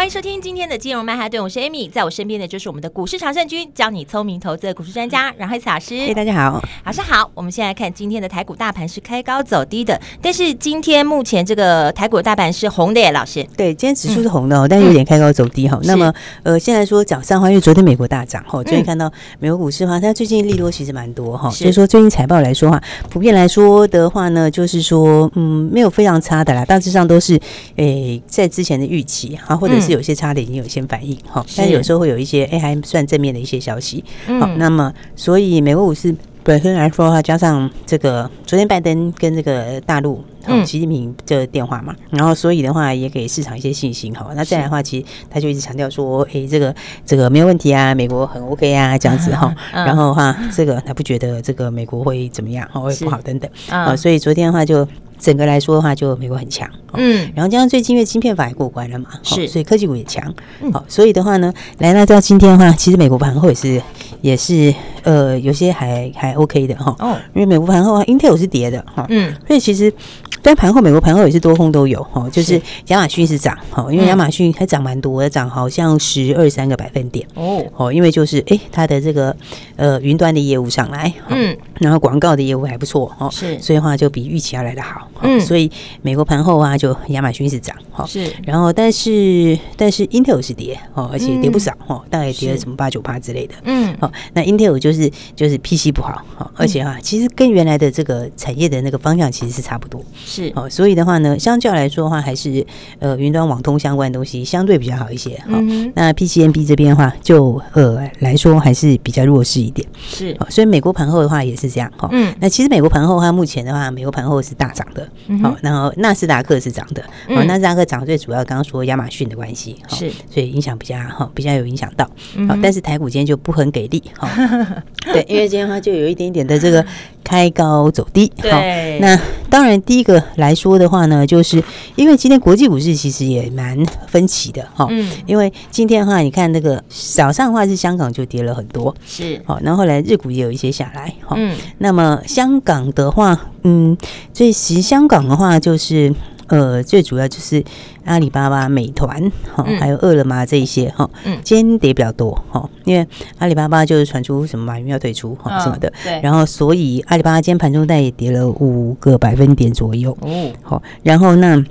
欢迎收听今天的金融曼哈顿，我是 Amy，在我身边的就是我们的股市常胜军，教你聪明投资的股市专家阮慧慈老师。嘿，大家好，老师好。我们先来看今天的台股大盘是开高走低的，但是今天目前这个台股大盘是红的耶，老师。对，今天指数是红的哦，嗯、但是有点开高走低哈。嗯、那么呃，现在说早上的话，因为昨天美国大涨哈，昨天看到美国股市的话，它最近利多其实蛮多哈，所以说最近财报来说话，普遍来说的话呢，就是说嗯，没有非常差的啦，大致上都是诶、欸、在之前的预期哈，或者是有些差的已经有。先反应哈，但是有时候会有一些哎、欸、还算正面的一些消息，好，那么所以美国股市本身来说的话，加上这个昨天拜登跟这个大陆嗯习近平这个电话嘛，然后所以的话也给市场一些信心哈。那再来的话，其实他就一直强调说，哎，这个这个没有问题啊，美国很 OK 啊，这样子哈。然后的话，这个他不觉得这个美国会怎么样，会不好等等啊。所以昨天的话就。整个来说的话，就美国很强，嗯，然后加上最近因为晶片法也过关了嘛，是，所以科技股也强，好，所以的话呢，来到到今天的话，其实美国盘后也是也是呃有些还还 OK 的哈，哦，因为美国盘后啊，Intel 是跌的哈，嗯，所以其实。但盘后，美国盘后也是多空都有哈，就是亚马逊是涨哈，因为亚马逊还涨蛮多的，涨好像十二三个百分点哦。哦，因为就是诶，它的这个呃云端的业务上来，嗯，然后广告的业务还不错哦，是，所以的话就比预期要来的好，嗯，所以美国盘后啊，就亚马逊是涨哈，是，然后但是但是 Intel 是跌哦，而且跌不少哈，大概跌了什么八九八之类的，嗯，好，那 Intel 就是就是 PC 不好哈，而且哈，其实跟原来的这个产业的那个方向其实是差不多。是哦，所以的话呢，相较来说的话，还是呃云端网通相关的东西相对比较好一些。好，那 PCNB 这边的话，就呃来说还是比较弱势一点。是，哦所以美国盘后的话也是这样。哈，嗯，那其实美国盘后的话，目前的话，美国盘后是大涨的。好，然后纳斯达克是涨的。好，纳斯达克涨最主要刚刚说亚马逊的关系。是，所以影响比较哈，比较有影响到。好，但是台股今天就不很给力。哈，对，因为今天的话就有一点点的这个开高走低。对，那当然第一个。来说的话呢，就是因为今天国际股市其实也蛮分歧的哈，嗯，因为今天的话，你看那个早上的话是香港就跌了很多，是，好，然后后来日股也有一些下来，哈，嗯，那么香港的话，嗯，所以其实香港的话就是。呃，最主要就是阿里巴巴、美团哈，还有饿了么这一些哈，嗯，今天跌比较多哈，因为阿里巴巴就是传出什么马云要退出哈什么的，对，然后所以阿里巴巴今天盘中带也跌了五个百分点左右，哦，好，然后那。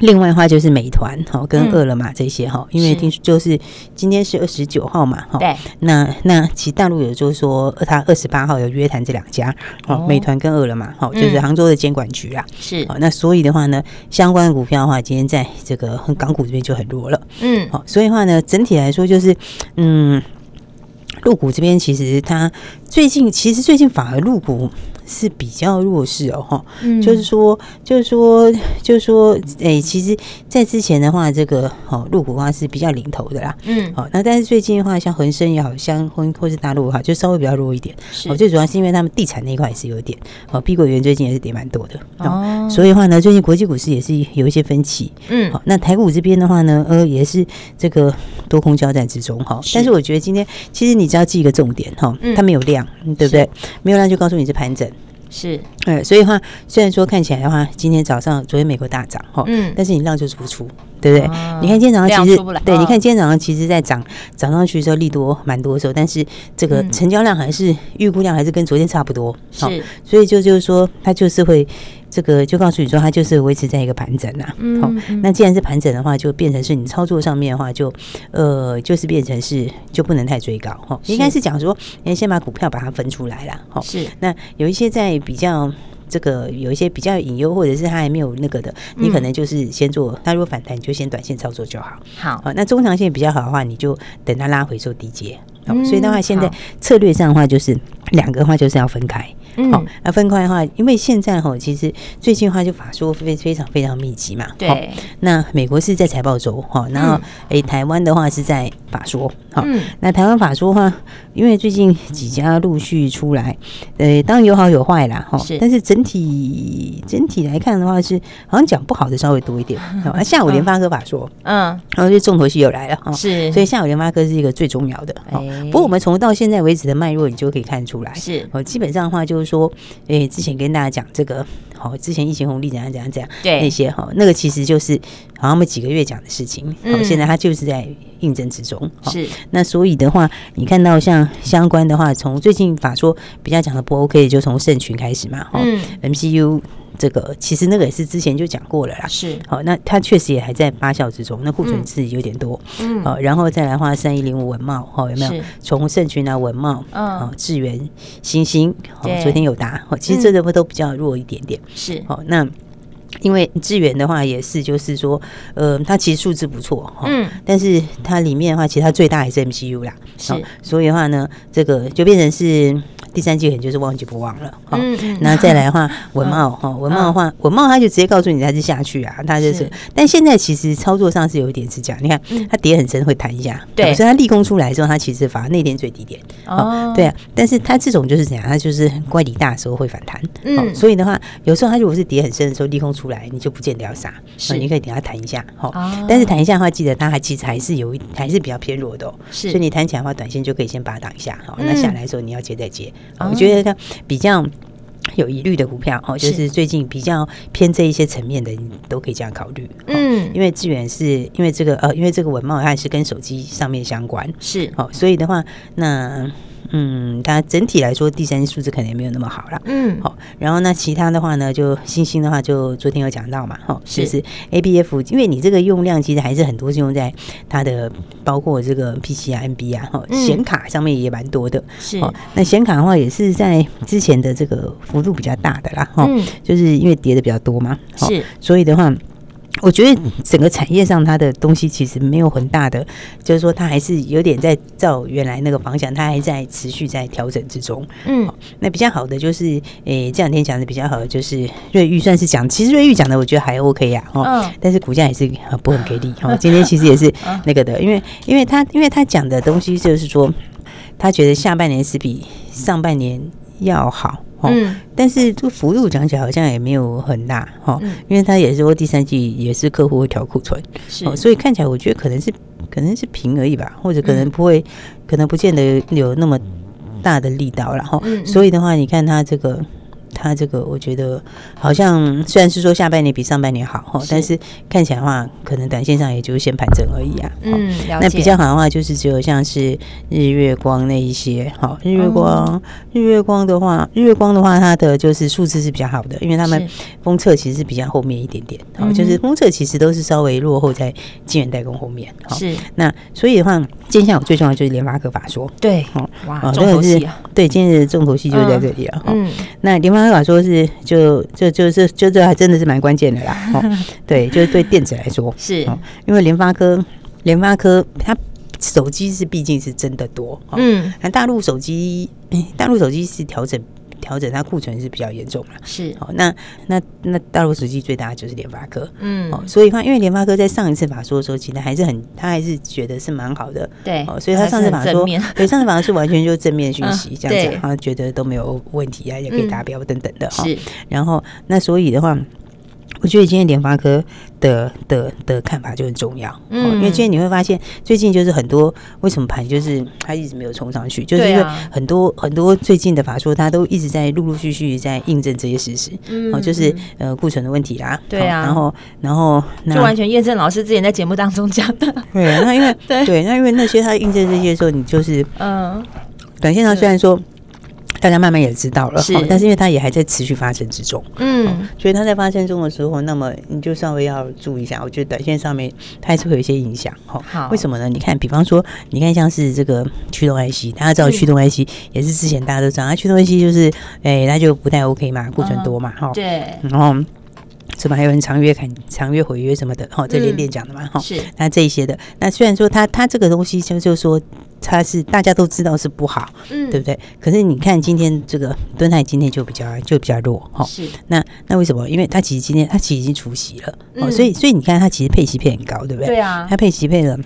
另外的话就是美团哈跟饿了么这些哈，因为听说就是今天是二十九号嘛哈，对，那那其实大陆有就是说他二十八号有约谈这两家哦，美团跟饿了么哈，就是杭州的监管局啦，是，那所以的话呢，相关的股票的话，今天在这个港股这边就很弱了，嗯，好，所以的话呢，整体来说就是嗯，入股这边其实它最近其实最近反而入股。是比较弱势哦，哈、嗯，就是说，就是说，就是说，哎、欸，其实，在之前的话，这个哦，陆股的话是比较领头的啦，嗯，好，那但是最近的话，像恒生也好像或或是大陆的话，就稍微比较弱一点，是，哦，最主要是因为他们地产那一块也是有点，哦，碧桂园最近也是跌蛮多的，哦，所以的话呢，最近国际股市也是有一些分歧，嗯，好，那台股这边的话呢，呃，也是这个多空交战之中，哈，但是我觉得今天其实你只要记一个重点，哈，它没有量，对不对？没有量就告诉你是盘整。是，呃，所以的话，虽然说看起来的话，今天早上昨天美国大涨哈，嗯，但是你量就是不出，对不对？哦、你看今天早上其实，对，你看今天早上其实在涨涨上去的时候利多蛮多的时候，但是这个成交量还是预估量还是跟昨天差不多，是，所以就就是说它就是会。这个就告诉你说，它就是维持在一个盘整呐。好、嗯嗯哦，那既然是盘整的话，就变成是你操作上面的话就，就呃，就是变成是就不能太追高哈。应该是讲说，你先把股票把它分出来了。好、哦，是。那有一些在比较这个有一些比较隐忧，或者是它还没有那个的，你可能就是先做。它如果反弹，你就先短线操作就好。好、啊，那中长线比较好的话，你就等它拉回做低阶。好、哦，所以的话，现在策略上的话，就是两个的话就是要分开。好，那分开的话，因为现在哈，其实最近的话就法说非非常非常密集嘛。对。那美国是在财报周哈，然后诶，台湾的话是在法说。好，那台湾法说的话，因为最近几家陆续出来，呃，当然有好有坏啦，哈。但是整体整体来看的话，是好像讲不好的稍微多一点。那下午联发科法说，嗯，然后就重头戏又来了哈。是，所以下午联发科是一个最重要的。不过我们从到现在为止的脉络，你就可以看出来，是，哦，基本上的话就是说，诶，之前跟大家讲这个。好，之前疫情红利怎样怎样怎样，对那些哈，那个其实就是好像我们几个月讲的事情。好、嗯，现在它就是在印证之中。是，那所以的话，你看到像相关的话，从最近法说比较讲的不 OK，就从盛群开始嘛。嗯，MCU。这个其实那个也是之前就讲过了啦，是。好，那它确实也还在发酵之中，那库存是有点多，嗯，好，然后再来话三一零五文茂，好，有没有？从盛群啊文茂，嗯，智源、星星，好，昨天有答，好，其实这个不都比较弱一点点，是。好，那因为智源的话也是，就是说，呃，它其实数字不错，嗯，但是它里面的话，其实它最大还是 MCU 啦，是，所以的话呢，这个就变成是。第三季可能就是忘记不忘了，好，那再来的话，文茂哈，文茂的话，文茂他就直接告诉你他是下去啊，他就是，但现在其实操作上是有一点是这样，你看它跌很深会弹一下，对，所以它利空出来之后，它其实反而那天最低点，哦，对啊，但是它这种就是怎样，它就是乖离大的时候会反弹，嗯，所以的话，有时候它如果是跌很深的时候，利空出来，你就不见得要杀，是，你可以等它弹一下，哈，但是弹一下的话，记得它还其实还是有一还是比较偏弱的，哦。是，所以你弹起来的话，短线就可以先把它挡一下，好，那下来的时候你要接再接。我觉得它比较有疑虑的股票哦，就是最近比较偏这一些层面的，你都可以这样考虑。嗯，因为智原是因为这个呃，因为这个文茂它也是跟手机上面相关，是哦，所以的话那。嗯，它整体来说，第三季数字可能也没有那么好了。嗯，好，然后那其他的话呢，就星星的话，就昨天有讲到嘛，哈，就是 A B F，因为你这个用量其实还是很多是用在它的，包括这个 P C 啊、N B 啊，哈，显卡上面也蛮多的。是，那显卡的话也是在之前的这个幅度比较大的啦，哈，就是因为跌的比较多嘛，是，所以的话。我觉得整个产业上，它的东西其实没有很大的，就是说它还是有点在照原来那个方向，它还在持续在调整之中。嗯，那比较好的就是，诶，这两天讲的比较好的就是瑞玉算是讲，其实瑞玉讲的我觉得还 OK 呀，哦，但是股价也是不很给力。哦，今天其实也是那个的，因为因为他因为他讲的东西就是说，他觉得下半年是比上半年要好。嗯，但是这个幅度讲起来好像也没有很大哈，因为他也是说第三季也是客户会调库存，是，所以看起来我觉得可能是可能是平而已吧，或者可能不会，可能不见得有那么大的力道然后，所以的话，你看它这个。它这个我觉得好像虽然是说下半年比上半年好哈，但是看起来的话，可能短线上也就是先盘整而已啊。嗯，那比较好的话，就是只有像是日月光那一些哈，日月光，日月光的话，日月光的话，它的就是数字是比较好的，因为他们封测其实是比较后面一点点，好，就是封测其实都是稍微落后在晶圆代工后面。是，那所以的话，今天下午最重要就是联发科法说，对，哇，重头戏啊，对，今日的重头戏就在这里了。嗯，那联发。他法说是就就就是就这还真的是蛮关键的啦，哦，对，就是对电子来说是，因为联发科联发科它手机是毕竟是真的多，嗯，那大陆手机大陆手机是调整。调整它库存是比较严重了，是哦。那那那大陆实际最大的就是联发科，嗯哦，所以话因为联发科在上一次法说的时候，其实还是很，他还是觉得是蛮好的，对哦。所以他上次法说，对上次法说是完全就正面讯息这样子，他觉得都没有问题啊，也可以达标等等的哈。是，然后那所以的话。我觉得今天联发科的的的看法就很重要，嗯，因为今天你会发现，最近就是很多为什么盘就是它一直没有冲上去，就是因为很多很多最近的法说，它都一直在陆陆续续在印证这些事实，嗯，就是呃库存的问题啦，对啊，然后然后就完全验证老师之前在节目当中讲的，对，那因为 对，那因为那些他印证这些的时候，你就是嗯，短线上虽然说。大家慢慢也知道了，是，但是因为它也还在持续发生之中，嗯，所以它在发生中的时候，那么你就稍微要注意一下。我觉得短线上面它还是会有一些影响，哈。好，为什么呢？你看，比方说，你看像是这个驱动 IC，大家知道驱动 IC 也是之前大家都知道，它驱动 IC 就是，哎，它就不太 OK 嘛，库存多嘛，哈。对。然后什么还有人长约砍、长约毁约什么的，哈，这连连讲的嘛，哈。是。那这一些的，那虽然说他他这个东西就就是说。它是大家都知道是不好，嗯，对不对？可是你看今天这个敦泰今天就比较就比较弱哈。是，那那为什么？因为它其实今天它其实已经除息了，哦，所以所以你看它其实配息配很高，对不对？对啊，它配息配了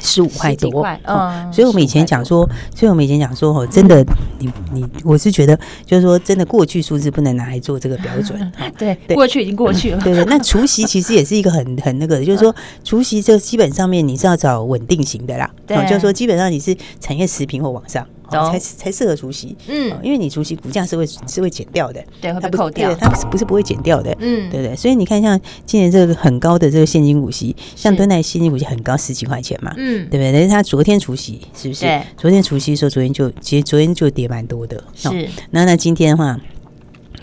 十五块多，块嗯，所以我们以前讲说，所以我们以前讲说，哦，真的，你你，我是觉得，就是说，真的，过去数字不能拿来做这个标准，对，过去已经过去了，对对。那除夕其实也是一个很很那个，就是说，除夕这基本上面你是要找稳定型的啦，对，就是说，基本上你是产业持平或往上。才才适合除息，嗯，因为你除息股价是会是会减掉的，对，会被扣掉，它不是不是不会减掉的，嗯，对不对？所以你看，像今年这个很高的这个现金股息，像敦泰现金股息很高，十几块钱嘛，嗯，对不对？但是它昨天除息，是不是？昨天除息的时候，昨天就其实昨天就跌蛮多的，是。那那今天的话。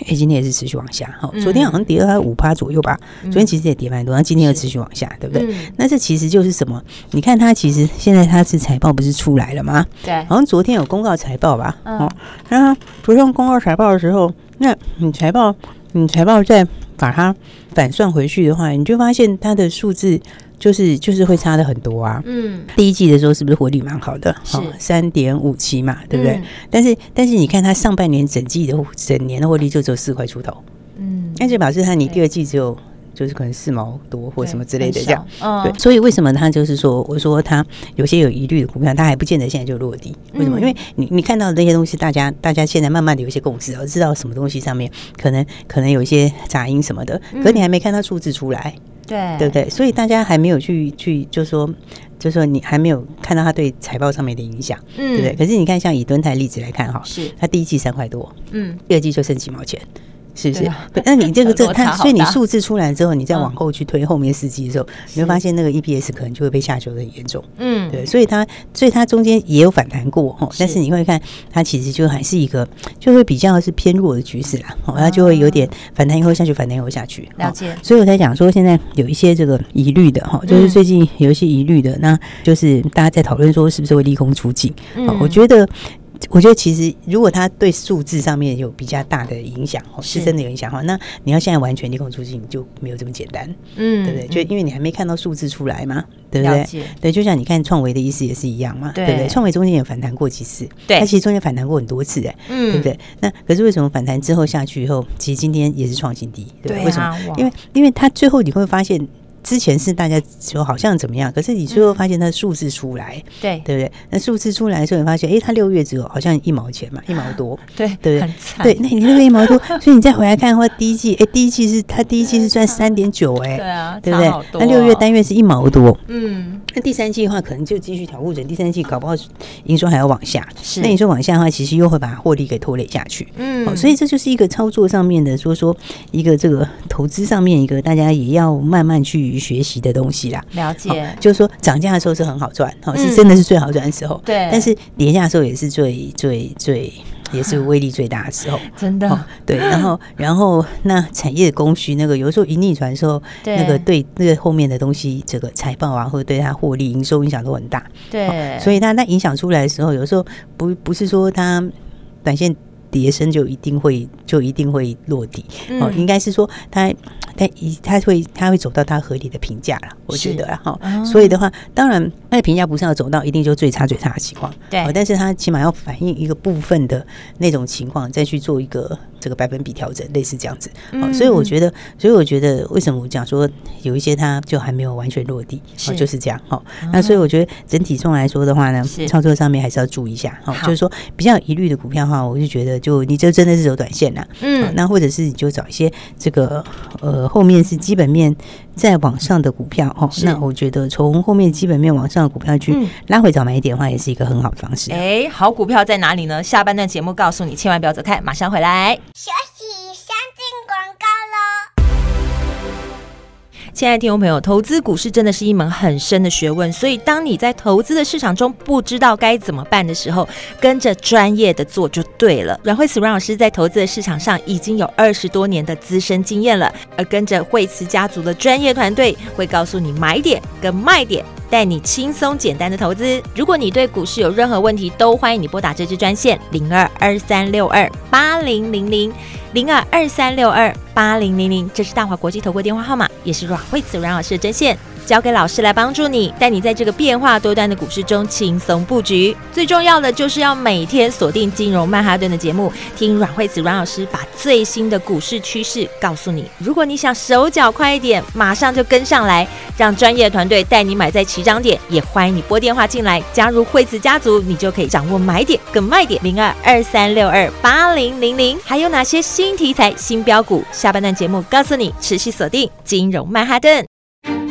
哎，今天也是持续往下哈，昨天好像跌了五趴左右吧，昨天其实也跌蛮多，然后今天又持续往下，对不对？那这其实就是什么？你看它其实现在它是财报不是出来了吗？对，好像昨天有公告财报吧？哦，然后昨天公告财报的时候，那你财报你财报再把它反算回去的话，你就发现它的数字。就是就是会差的很多啊，嗯，第一季的时候是不是获利蛮好的？是三点五七嘛，对不对？嗯、但是但是你看它上半年整季的整年的获利就只有四块出头，嗯，那就表示它你第二季只有就是可能四毛多或什么之类的这样，嗯、对。所以为什么他就是说，我说他有些有疑虑的股票，他还不见得现在就落地？为什么？嗯、因为你你看到的那些东西，大家大家现在慢慢的有一些共识，而知道什么东西上面可能可能有一些杂音什么的，可是你还没看到数字出来。对，对不对？所以大家还没有去去，就是说，就是说，你还没有看到它对财报上面的影响，嗯，对不对？可是你看，像以敦泰例子来看哈，是它第一季三块多，嗯，第二季就剩几毛钱。是不是？那你这个 这它，所以你数字出来之后，你再往后去推后面四季的时候，你会发现那个 EPS 可能就会被下修的很严重。嗯，对，所以它所以它中间也有反弹过哈，但是你会看它其实就还是一个就会比较是偏弱的局势啦，它就会有点反弹以后下去，反弹以后下去。了解。所以我才讲说，现在有一些这个疑虑的哈，就是最近有一些疑虑的，那就是大家在讨论说是不是会利空出尽？嗯，我觉得。我觉得其实，如果它对数字上面有比较大的影响，哦，是真的有影响的话，那你要现在完全利空出尽就没有这么简单，嗯，对不对？就因为你还没看到数字出来嘛，对不对？对，就像你看创维的意思也是一样嘛，对不对？创维中间也反弹过几次，对，它其实中间反弹过很多次，哎，嗯，对不对？那可是为什么反弹之后下去以后，其实今天也是创新低，对不对？为什么？因为因为它最后你会发现。之前是大家说好像怎么样，可是你最后发现它数字出来，对。对不对？那数字出来的时候，你发现，哎，它六月只有好像一毛钱嘛，一毛多，对对不对？对，那你六月一毛多，所以你再回来看的话，第一季，哎，第一季是它第一季是赚三点九，哎，对啊，对不对？那六月单月是一毛多，嗯，那第三季的话，可能就继续调库存，第三季搞不好营收还要往下，是，那你说往下的话，其实又会把获利给拖累下去，嗯，所以这就是一个操作上面的，说说一个这个投资上面一个大家也要慢慢去。学习的东西啦，了解，就是说涨价的时候是很好赚，哦，是真的是最好赚的时候，对。但是跌价的时候也是最最最，也是威力最大的时候，真的。对，然后然后那产业的供需，那个有时候盈利传的时候，那个对那个后面的东西，这个财报啊，或者对它获利营收影响都很大，对。所以它那影响出来的时候，有时候不不是说它短线。跌升就一定会就一定会落地哦，应该是说它它一他会他会走到他合理的评价了，我觉得哈。所以的话，当然他的评价不是要走到一定就最差最差的情况，对。但是他起码要反映一个部分的那种情况，再去做一个这个百分比调整，类似这样子。所以我觉得，所以我觉得为什么我讲说有一些他就还没有完全落地，哦，就是这样哈。那所以我觉得整体上来说的话呢，操作上面还是要注意一下哈。就是说比较有疑虑的股票的话，我就觉得。就你这真的是走短线了，嗯，那或者是你就找一些这个呃后面是基本面再往上的股票哦，那我觉得从后面基本面往上的股票去拉回找买点的话，也是一个很好的方式。哎，好股票在哪里呢？下半段节目告诉你，千万不要走开，马上回来。亲爱的听众朋友，投资股市真的是一门很深的学问，所以当你在投资的市场中不知道该怎么办的时候，跟着专业的做就对了。阮慧慈阮老师在投资的市场上已经有二十多年的资深经验了，而跟着慧慈家族的专业团队，会告诉你买点跟卖点，带你轻松简单的投资。如果你对股市有任何问题，都欢迎你拨打这支专线零二二三六二八零零零。零二二三六二八零零零，这是大华国际投顾电话号码，也是阮惠慈阮老师的专线。交给老师来帮助你，带你在这个变化多端的股市中轻松布局。最重要的就是要每天锁定金融曼哈顿的节目，听阮慧慈阮老师把最新的股市趋势告诉你。如果你想手脚快一点，马上就跟上来，让专业团队带你买在起涨点。也欢迎你拨电话进来加入惠慈家族，你就可以掌握买点跟卖点。零二二三六二八零零零，还有哪些新题材、新标股？下半段节目告诉你，持续锁定金融曼哈顿。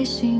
开心。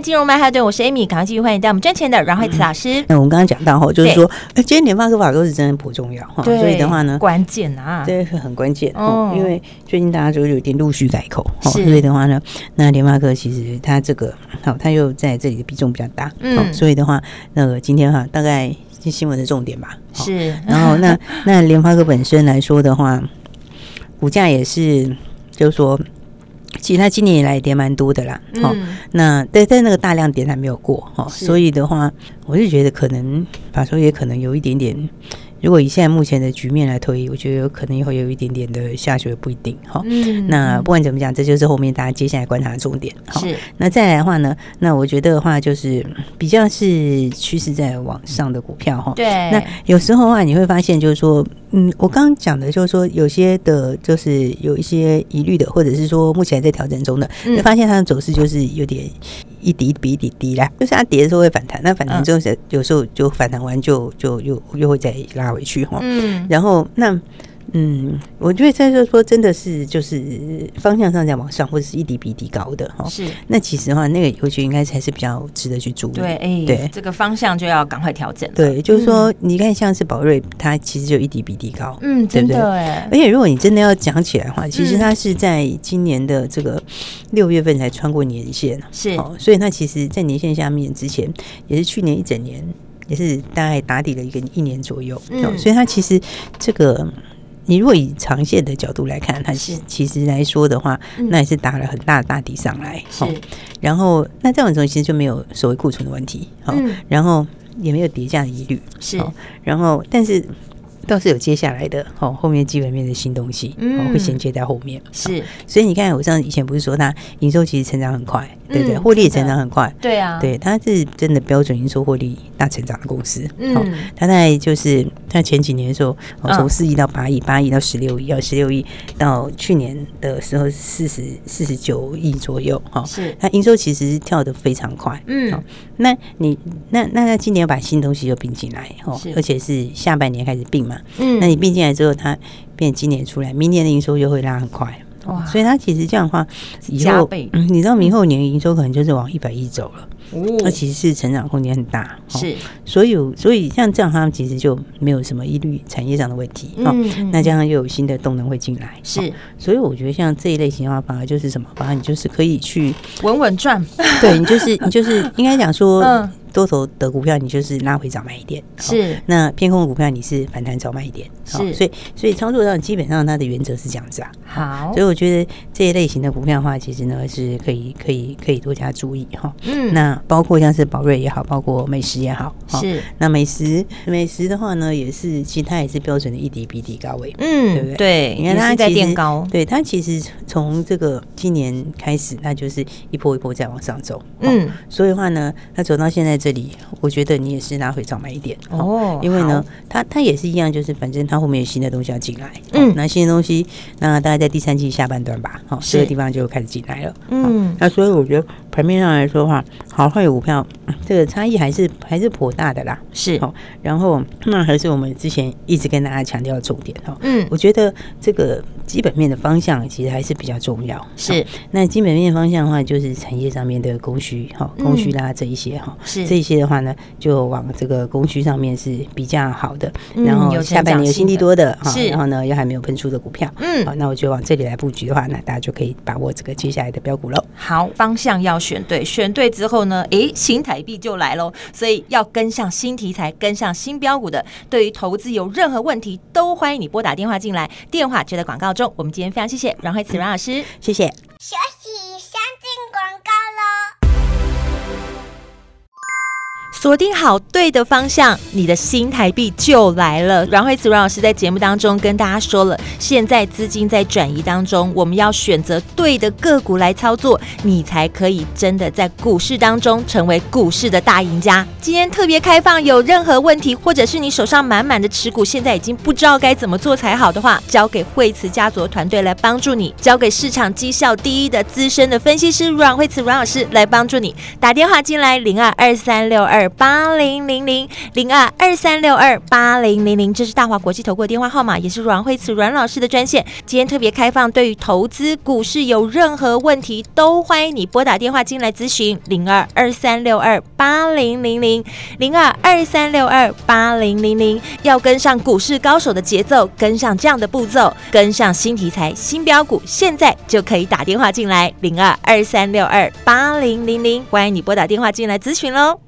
金融曼哈顿，我是 Amy，赶快继续欢迎带我们赚钱的阮慧慈老师。那、嗯、我们刚刚讲到哈，就是说，今天联发科法都是真的不重要哈，所以的话呢，关键啊，这个很关键哦，因为最近大家就有点陆续改口，所以的话呢，那联发科其实它这个好，它又在这里的比重比较大，嗯，所以的话，那个今天哈，大概是新闻的重点吧，是，然后那 那联发科本身来说的话，股价也是，就是说。其实它今年以来也跌蛮多的啦，哦、嗯，那但但那个大量点还没有过哈，所以的话，我就觉得可能法说也可能有一点点。如果以现在目前的局面来推，我觉得有可能会有一点点的下雪，不一定哈。嗯，那不管怎么讲，这就是后面大家接下来观察的重点。是，那再来的话呢，那我觉得的话就是比较是趋势在往上的股票哈。对。那有时候的话，你会发现就是说，嗯，我刚刚讲的就是说，有些的就是有一些疑虑的，或者是说目前在调整中的，会发现它的走势就是有点。一滴比一滴低啦，就是它跌的时候会反弹，那反弹之后有时候就反弹完就就又又会再拉回去哈。嗯，然后那。嗯，我觉得在这说真的是就是方向上在往上，或者是一底比一底高的哈。是，那其实的话，那个我觉得应该才是比较值得去注意。对，哎、欸，对，这个方向就要赶快调整。对，就是说，你看像是宝瑞，它其实就一底比一底高。嗯，对不对？而且如果你真的要讲起来的话，其实它是在今年的这个六月份才穿过年线。是，所以它其实，在年线下面之前，也是去年一整年，也是大概打底了一个一年左右。嗯，所以它其实这个。你如果以长线的角度来看，它是其实来说的话，那也是打了很大的大底上来。是，然后那这种东西其实就没有所谓库存的问题。好，然后也没有叠加的疑虑。是，然后但是。倒是有接下来的好，后面基本面的新东西，嗯，会衔接在后面。是，所以你看，我上以前不是说它营收其实成长很快，对不对？获利也成长很快，对啊，对，它是真的标准营收获利大成长的公司。嗯，它在就是它前几年的时候，从四亿到八亿，八亿到十六亿，要十六亿到去年的时候四十四十九亿左右。哈，是它营收其实是跳得非常快。嗯，那你那那那今年要把新东西又并进来，哦，而且是下半年开始并嘛。嗯，那你并进来之后，它变今年出来，明年的营收又会拉很快，哇！所以它其实这样的话，以后嗯，你知道明后年营收可能就是往一百亿走了。那其实是成长空间很大，是，所以所以像这样，他们其实就没有什么疑虑产业上的问题，嗯，那这样又有新的动能会进来，是，所以我觉得像这一类型的话，反而就是什么，反而你就是可以去稳稳赚，对你就是你就是应该讲说，多头的股票你就是拉回早买一点，是，那偏空的股票你是反弹早买一点，是，所以所以操作上基本上它的原则是这样子啊，好，所以我觉得这一类型的股票的话，其实呢是可以可以可以多加注意哈，嗯，那。那包括像是宝瑞也好，包括美食也好，是。那美食美食的话呢，也是其实它也是标准的一底比底高位，嗯，对不对？对，你看它在垫高，对它其实从这个今年开始，它就是一波一波在往上走，嗯，所以的话呢，它走到现在这里，我觉得你也是拿回早买一点。哦，因为呢，它它也是一样，就是反正它后面有新的东西要进来，嗯，那新的东西，那大概在第三季下半段吧，好，这个地方就开始进来了，嗯，那所以我觉得盘面上来说的话，好坏股票这个差异还是还是颇大的啦，是，哦，然后那还是我们之前一直跟大家强调的重点哈，嗯，我觉得这个基本面的方向其实还是比较重要，是，那基本面方向的话，就是产业上面的供需，哈，供需啦这一些哈，是。这一些的话呢，就往这个供需上面是比较好的，然后下半年有新利多的哈，然后呢又还没有喷出的股票，嗯，好，那我就往这里来布局的话，那大家就可以把握这个接下来的标股喽。好，方向要选对，选对之后呢，诶，新台币就来喽，所以要跟上新题材，跟上新标股的，对于投资有任何问题，都欢迎你拨打电话进来，电话就在广告中。我们今天非常谢谢阮慧慈阮老师，谢谢。学习，先进广告锁定好对的方向，你的新台币就来了。阮慧慈阮老师在节目当中跟大家说了，现在资金在转移当中，我们要选择对的个股来操作，你才可以真的在股市当中成为股市的大赢家。今天特别开放，有任何问题，或者是你手上满满的持股，现在已经不知道该怎么做才好的话，交给惠慈家族团队来帮助你，交给市场绩效第一的资深的分析师阮慧慈阮老师来帮助你。打电话进来零二二三六二。八零零零零二二三六二八零零零，这是大华国际投顾电话号码，也是阮蕙慈阮老师的专线。今天特别开放，对于投资股市有任何问题，都欢迎你拨打电话进来咨询零二二三六二八零零零零二二三六二八零零零。要跟上股市高手的节奏，跟上这样的步骤，跟上新题材、新标股，现在就可以打电话进来零二二三六二八零零零，欢迎你拨打电话进来咨询喽。